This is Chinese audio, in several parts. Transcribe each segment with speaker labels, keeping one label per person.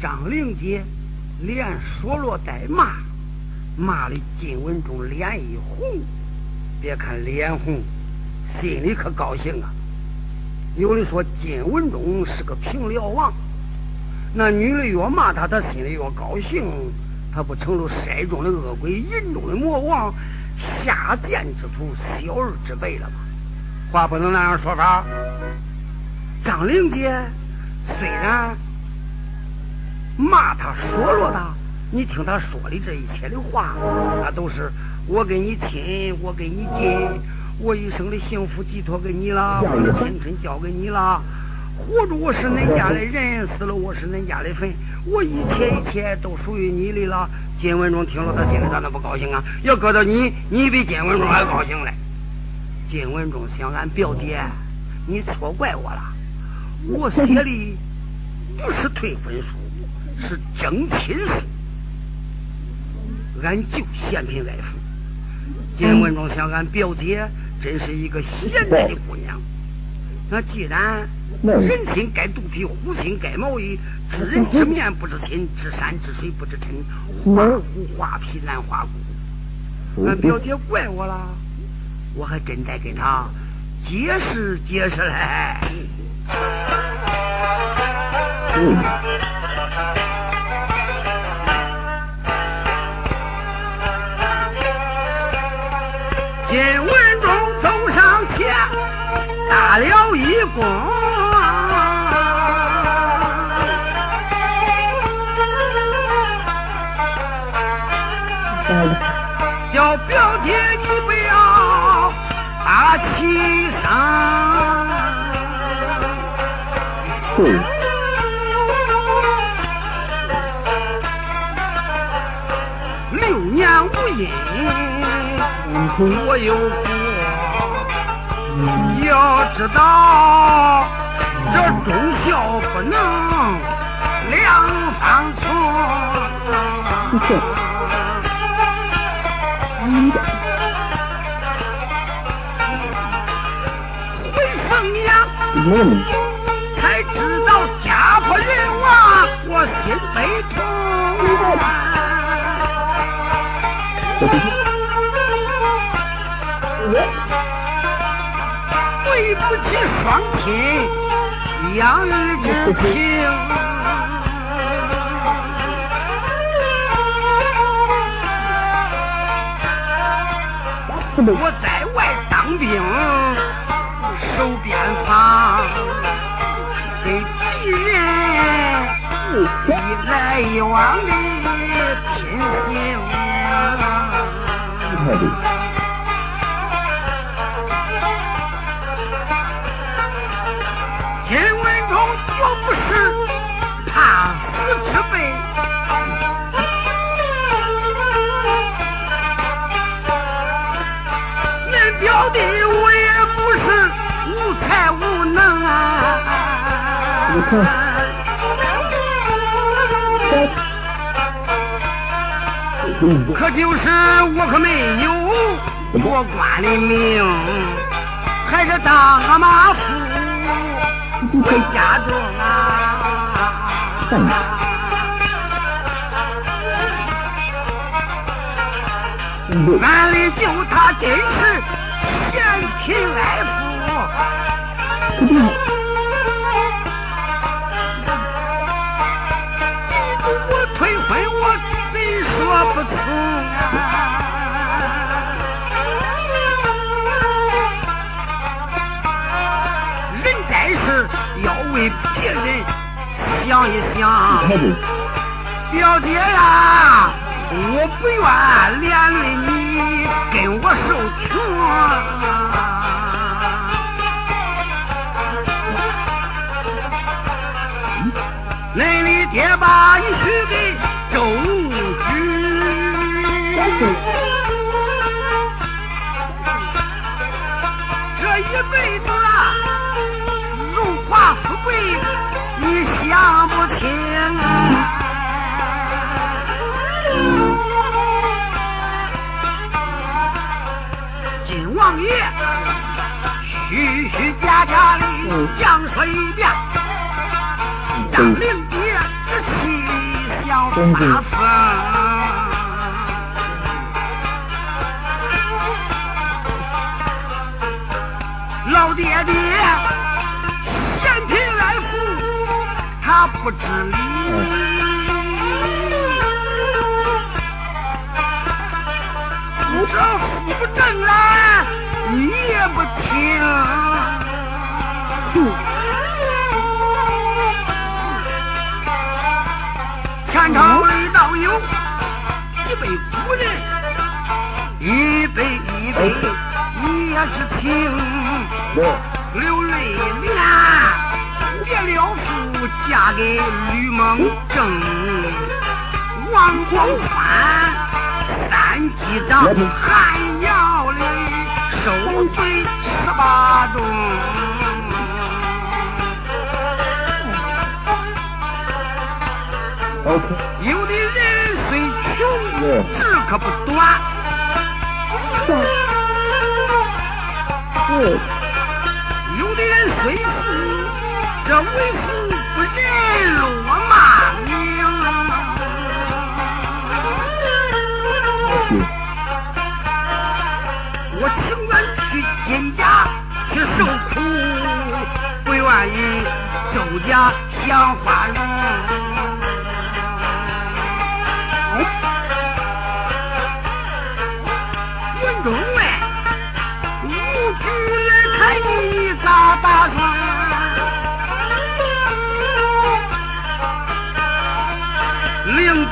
Speaker 1: 张灵杰连说落带骂，骂的金文忠脸一红。别看脸红，心里可高兴啊。有人说金文忠是个平辽王，那女的越骂他，他心里越高兴。他不成了筛中的恶鬼，人中的魔王，下贱之徒，小儿之辈了吗？话不能那样说法。张灵杰虽然骂他说落他，你听他说的这一切的话，那都是我给你亲，我给你近，我一生的幸福寄托给你了，我的青春交给你了。活着我是恁家的人，死了我是恁家的坟，我一切一切都属于你的了。金文忠听了，他心里咋能不高兴啊？要搁到你，你比金文忠还高兴嘞。金文忠想，俺表姐，你错怪我了，我写的不是退婚书，是征亲事，俺就嫌贫爱富。金文忠想，俺表姐真是一个贤内的姑娘，那既然。人心该肚皮，虎心该毛衣。知人知面不知心，知山知水不知尘。画虎画皮难画骨。俺表姐怪我了，我还真得给她解释解释嘞。金打了一躬。叫表姐，你不要大气声。六年无音，我有过。要知道，这忠孝不能两方存。回凤阳，才知道家破人亡，我心悲痛。对夫妻双亲养育之情。我在外当兵，守边防，给敌人一来一往的拼拼性命。可就是我可没有做官的命，还是当个马夫回家中啊！俺的舅他真是嫌贫爱富。说不通人在世要为别人想一想。表姐呀，我不愿连累你跟我受穷。恁的爹把你许给周。这一辈子贵你想不清啊！金王爷虚虚假假的讲说一遍，张灵杰这气。发疯。老爹爹不知理。这富不正来，你也不听。前朝里倒有几辈古人，一辈一辈你也是情，流泪莲别了夫，嫁给吕蒙正，王广川。三击掌，还要哩受罪十八冬。有的人虽穷，志可不短。有的人虽富，这为富不仁，落骂名。我情愿去金家去受苦，不愿意周家享花荣。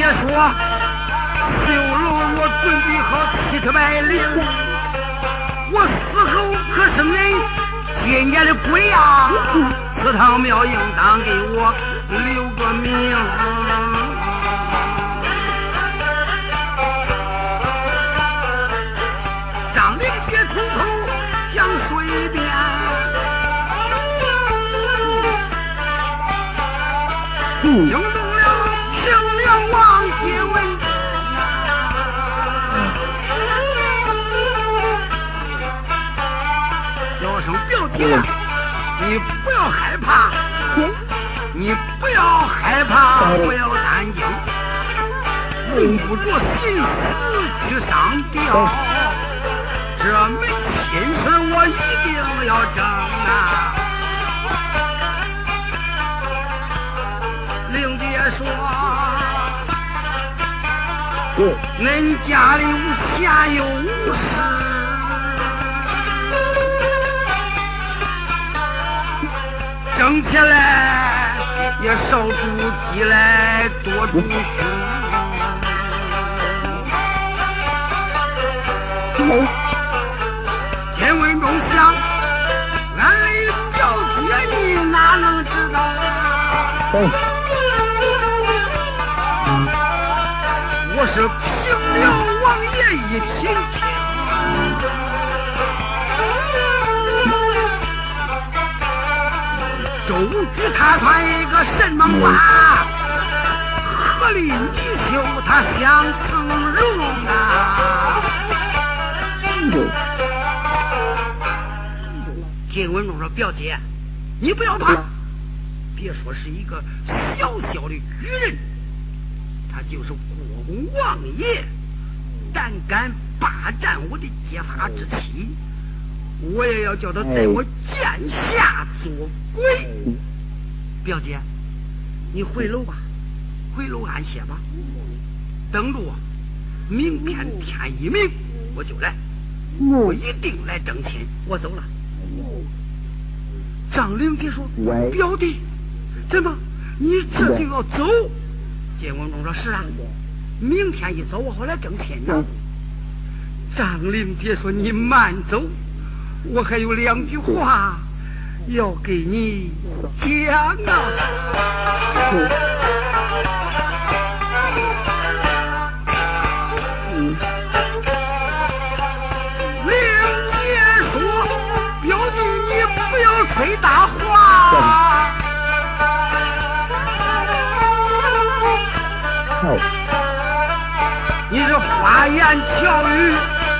Speaker 1: 玲姐说：修楼我准备好七车百灵。我死后可是恁今年的鬼呀！祠堂庙应当给我留个名。张灵杰从头讲述一遍，你不要害怕，你不要害怕，不要担惊，用不着心思去上吊。这门亲事我一定要争啊！玲姐说，恁家里无钱又无势。挣起来也少住鸡来多住熊。金文忠想，俺的表姐你哪能知道？我是平辽王爷一品周举他算一个什么官？鹤立泥鳅他想成龙啊！金文忠说：“表姐，你不要怕，别说是一个小小的举人，他就是国公王爷，胆敢霸占我的结发之妻。”我也要叫他在我剑下做鬼，表姐，你回楼吧，回楼安歇吧。等着我，明天天一明我就来，我一定来挣亲。我走了。张灵杰说：“表弟，怎么你这就要走？”金文忠说：“是啊，明天一早我好来挣亲呢。”张灵杰说：“你慢走。”我还有两句话要给你讲啊！玲姐说：“表弟，你不要吹大话，你是花言巧语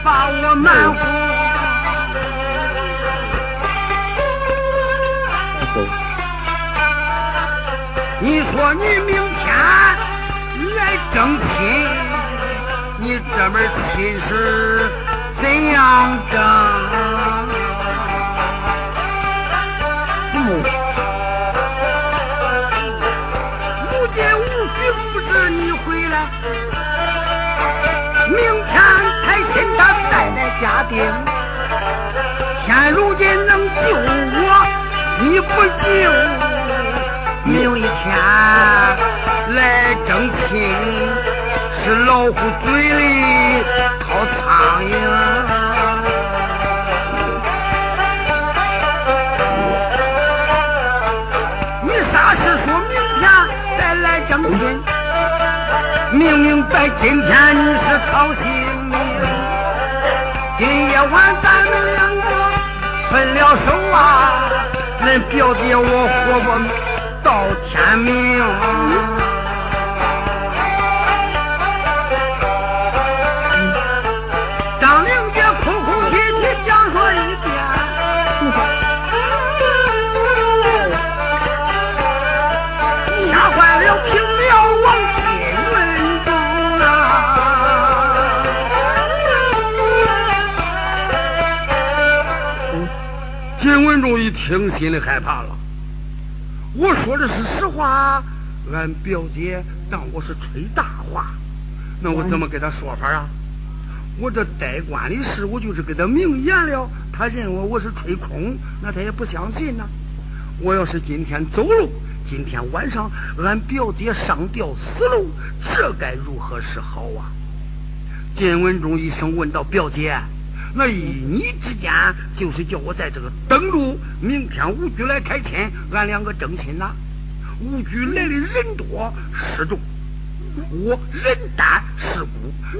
Speaker 1: 把我瞒糊。”你说你明天来来争亲，你这门亲事怎样争？如今无局不知你回来，明天太亲他带来家丁。现如今能救我，你不救，老虎嘴里掏苍蝇。你啥事说明天再来争亲明明白今天你是讨性命，今夜晚咱们两个分了手啊！恁表姐我活不到天明。听心里害怕了，我说的是实话，俺表姐当我是吹大话，那我怎么给她说法啊？我这代官的事，我就是给她明言了，她认为我是吹空，那她也不相信呢。我要是今天走了，今天晚上俺表姐上吊死了，这该如何是好啊？金文忠一声问道：“表姐。”那一你之间，就是叫我在这个登住，明天吴局来开亲，俺两个争亲呐。吴局来的人多势众，我人单势孤，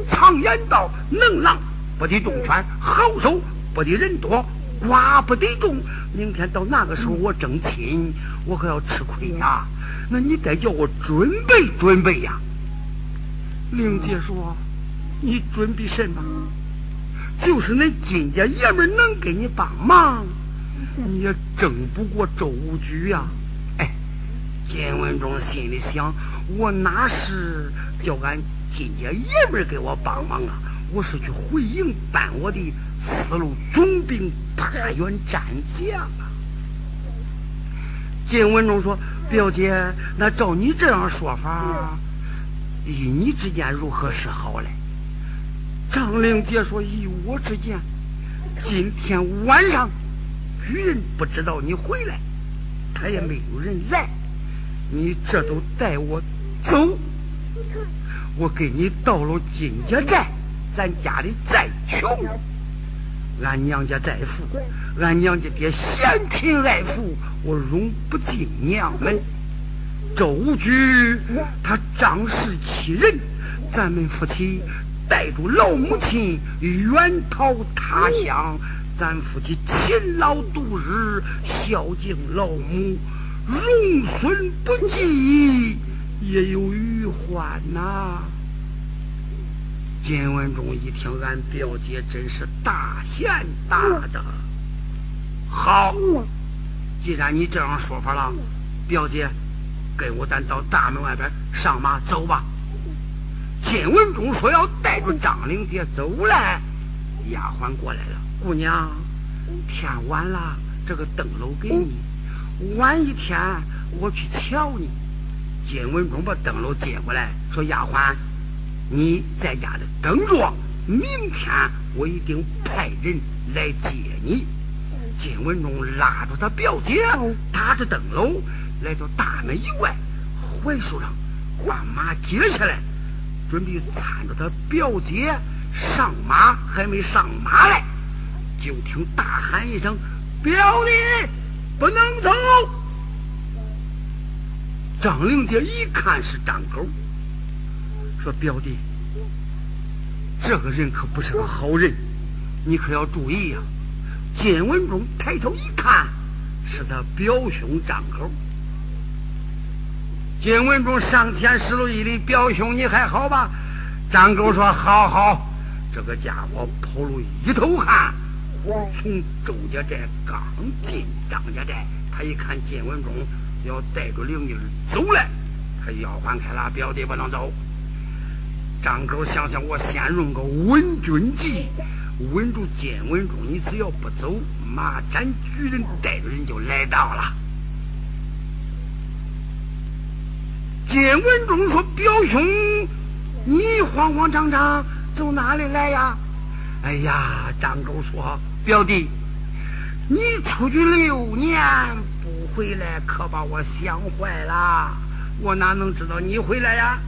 Speaker 1: 常言道：能狼不得众犬，好手不得人多，寡不得众。明天到那个时候，我争亲，我可要吃亏呀。那你得叫我准备准备呀。令姐说：“你准备什么？”就是那金家爷们能给你帮忙，你也争不过周武举呀！哎，金文忠心里想：我哪是叫俺金家爷们给我帮忙啊？我是去回营办我的四路总兵大员战将啊！金文忠说：“表姐，那照你这样说法，依你之见如何是好嘞？”张玲姐说：“以我之见，今天晚上愚人不知道你回来，他也没有人来，你这都带我走，我给你到了金家寨，咱家里再穷，俺娘家再富，俺娘家爹嫌贫爱富，我容不进娘门。周局他仗势欺人，咱们夫妻。”带着老母亲远逃他乡，咱夫妻勤劳度日，孝敬老母，荣孙不济，也有余欢呐。金文忠一听，俺表姐真是大贤大德。好，既然你这样说法了，表姐，跟我咱到大门外边上马走吧。金文忠说要带着张灵姐走来，丫鬟过来了。姑娘，天晚了，这个灯笼给你。晚一天我去瞧你。金文忠把灯笼接过来，说：“丫鬟，你在家里等着，明天我一定派人来接你。”金文忠拉着他表姐，打着灯笼来到大门以外，槐树上把马接下来。准备搀着他表姐上马，还没上马来，就听大喊一声：“表弟，不能走！”张玲姐一看是张狗，说：“表弟，这个人可不是个好人，你可要注意呀！”金文忠抬头一看，是他表兄张狗。金文忠上前施了一礼，表兄你还好吧？张狗说：“好好。”这个家伙跑了一头汗，从周家寨刚进张家寨，他一看金文忠要带着灵英走了，他吆喝开了：“表弟不能走，张狗想想，我先用个稳军计，稳住金文忠。你只要不走，马占举人带着人就来到了。金文忠说：“表兄，你慌慌张张走哪里来呀？”哎呀，张狗说：“表弟，你出去六年不回来，可把我想坏了。我哪能知道你回来呀，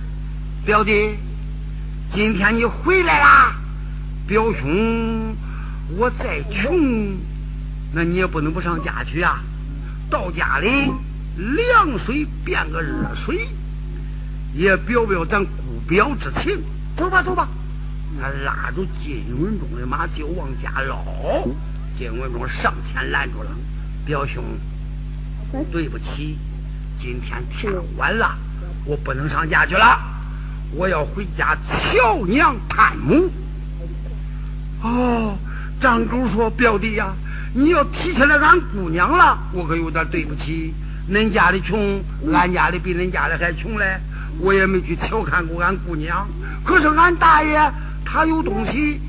Speaker 1: 表弟？”今天你回来啦，表兄，我再穷，那你也不能不上家去啊。到家里凉水变个热水，也表表咱姑表之情。走吧，走吧。他拉住金文忠的马就往家捞。金文忠上前拦住了，表兄，对不起，今天天晚了，我不能上家去了。我要回家瞧娘探母。哦，张狗说：“表弟呀，你要提起来俺姑娘了，我可有点对不起。恁家里穷，俺家里比恁家里还穷嘞。我也没去瞧看过俺姑娘。可是俺大爷他有东西，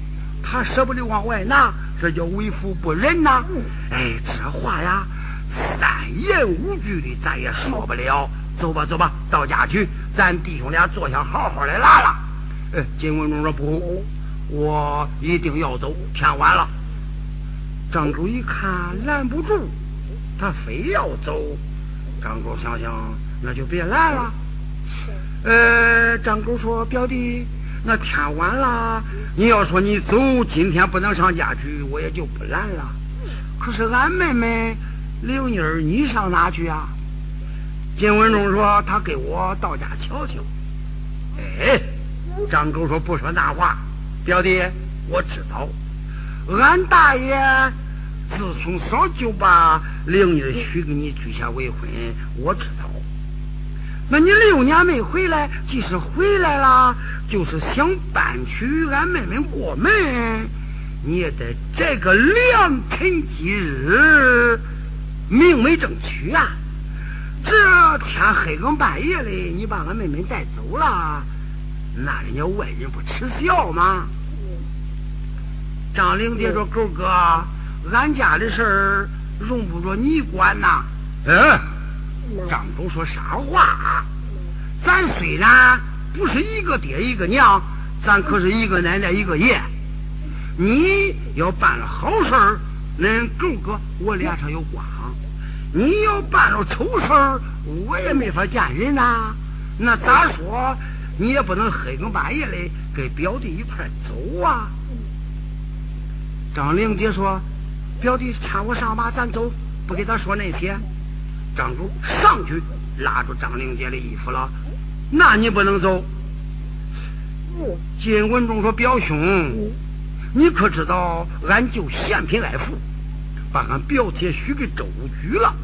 Speaker 1: 他舍不得往外拿，这叫为富不仁呐。哎，这话呀，三言五句的咱也说不了。走吧，走吧，到家去。”咱弟兄俩坐下，好好的拉拉。哎，金文忠说不，我一定要走。天晚了。张狗一看拦不住，他非要走。张狗想想，那就别拦了。呃，张狗说：“表弟，那天晚了，你要说你走，今天不能上家去，我也就不拦了。可是俺妹妹刘妮儿，你上哪去啊？”金文忠说：“他给我到家瞧瞧。”哎，张狗说：“不说那话，表弟，我知道。俺大爷自从小就把灵儿许给你举下未婚，我知道。那你六年没回来，即使回来了，就是想搬娶俺妹妹过门，你也得这个良辰吉日，明媒正娶啊。”这天黑更半夜的，你把俺妹妹带走了，那人家外人不耻笑吗？张玲姐说：“狗哥，俺家的事儿容不着你管呐。”嗯，张狗说：“啥话？咱虽然不是一个爹一个娘，咱可是一个奶奶一个爷。你要办了好事儿，恁狗哥我脸上有光。”你要办了丑事儿，我也没法见人呐。那咋说？你也不能黑更半夜的跟表弟一块走啊。张玲姐说：“表弟搀我上马，咱走，不给他说那些。”张狗上去拉住张灵杰的衣服了。那你不能走。金文忠说：“表兄，你可知道俺舅嫌贫爱富，把俺表姐许给周局了。”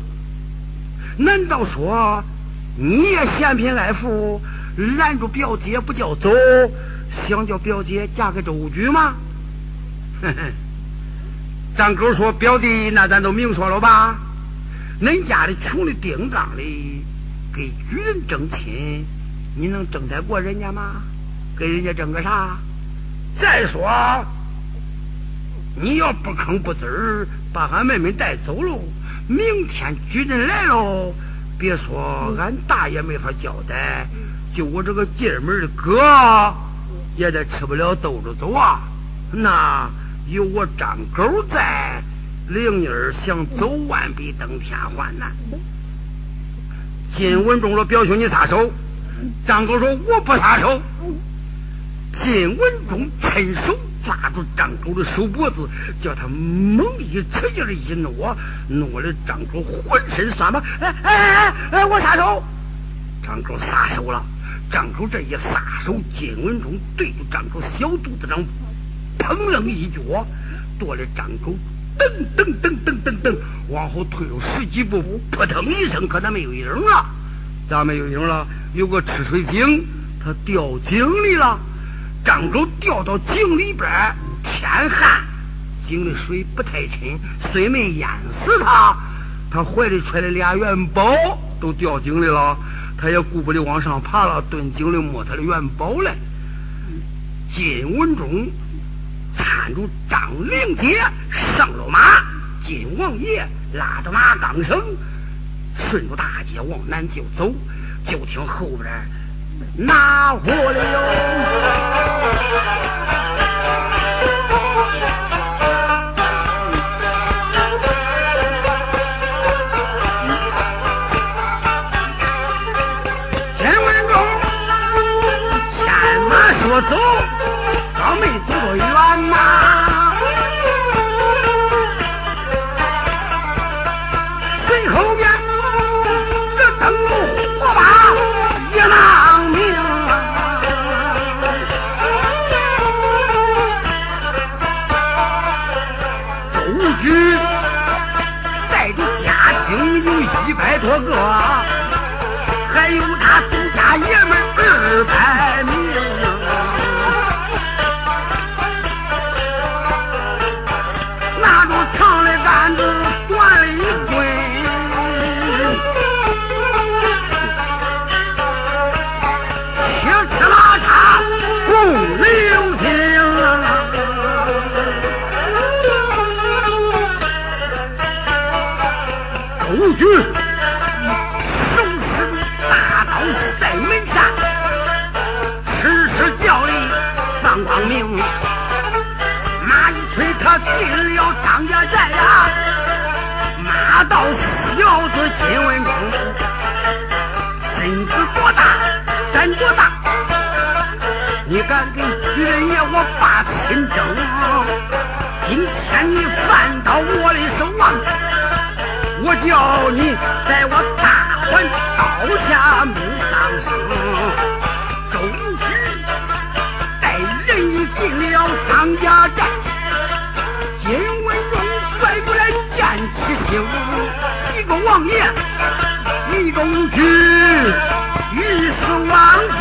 Speaker 1: 难道说你也嫌贫爱富，拦住表姐不叫走，想叫表姐嫁给周局吗？哼哼，张狗说：“表弟，那咱都明说了吧？恁家里穷的叮当的，给举人争亲，你能争得过人家吗？给人家争个啥？再说，你要不吭不吱儿，把俺妹妹带走喽。”明天举人来喽，别说俺大爷没法交代，就我这个进门的哥也得吃不了兜着走啊。那有我张狗在，灵妮儿想走万比登天还难。金文忠说：“表兄，你撒手。”张狗说：“我不撒手。”金文忠趁手。抓住张狗的手脖子，叫他猛一使劲的一挪，挪的张狗浑身酸麻。哎哎哎哎！我撒手！张狗撒手了。张狗这一撒手，金文忠对着张狗小肚子上砰楞一脚，跺的张狗噔噔噔噔噔噔往后退了十几步，扑腾一声，可他没有影了。咋没有影了？有个吃水井，他掉井里了。张狗掉到井里边，天旱，井里水不太深，虽没淹死他，他怀里揣的俩元宝都掉井里了，他也顾不得往上爬了，蹲井里摸他的元宝来。金文忠搀住张灵杰上了马，金王爷拉着马缰绳，顺着大街往南就走，就听后边拿火了。走，Earth has 你犯到我的手啊！我叫你在我大款刀下没丧生。周瑜带人进了张家寨，金文忠拽过来见起行，一个王爷，一个武举，鱼死网破。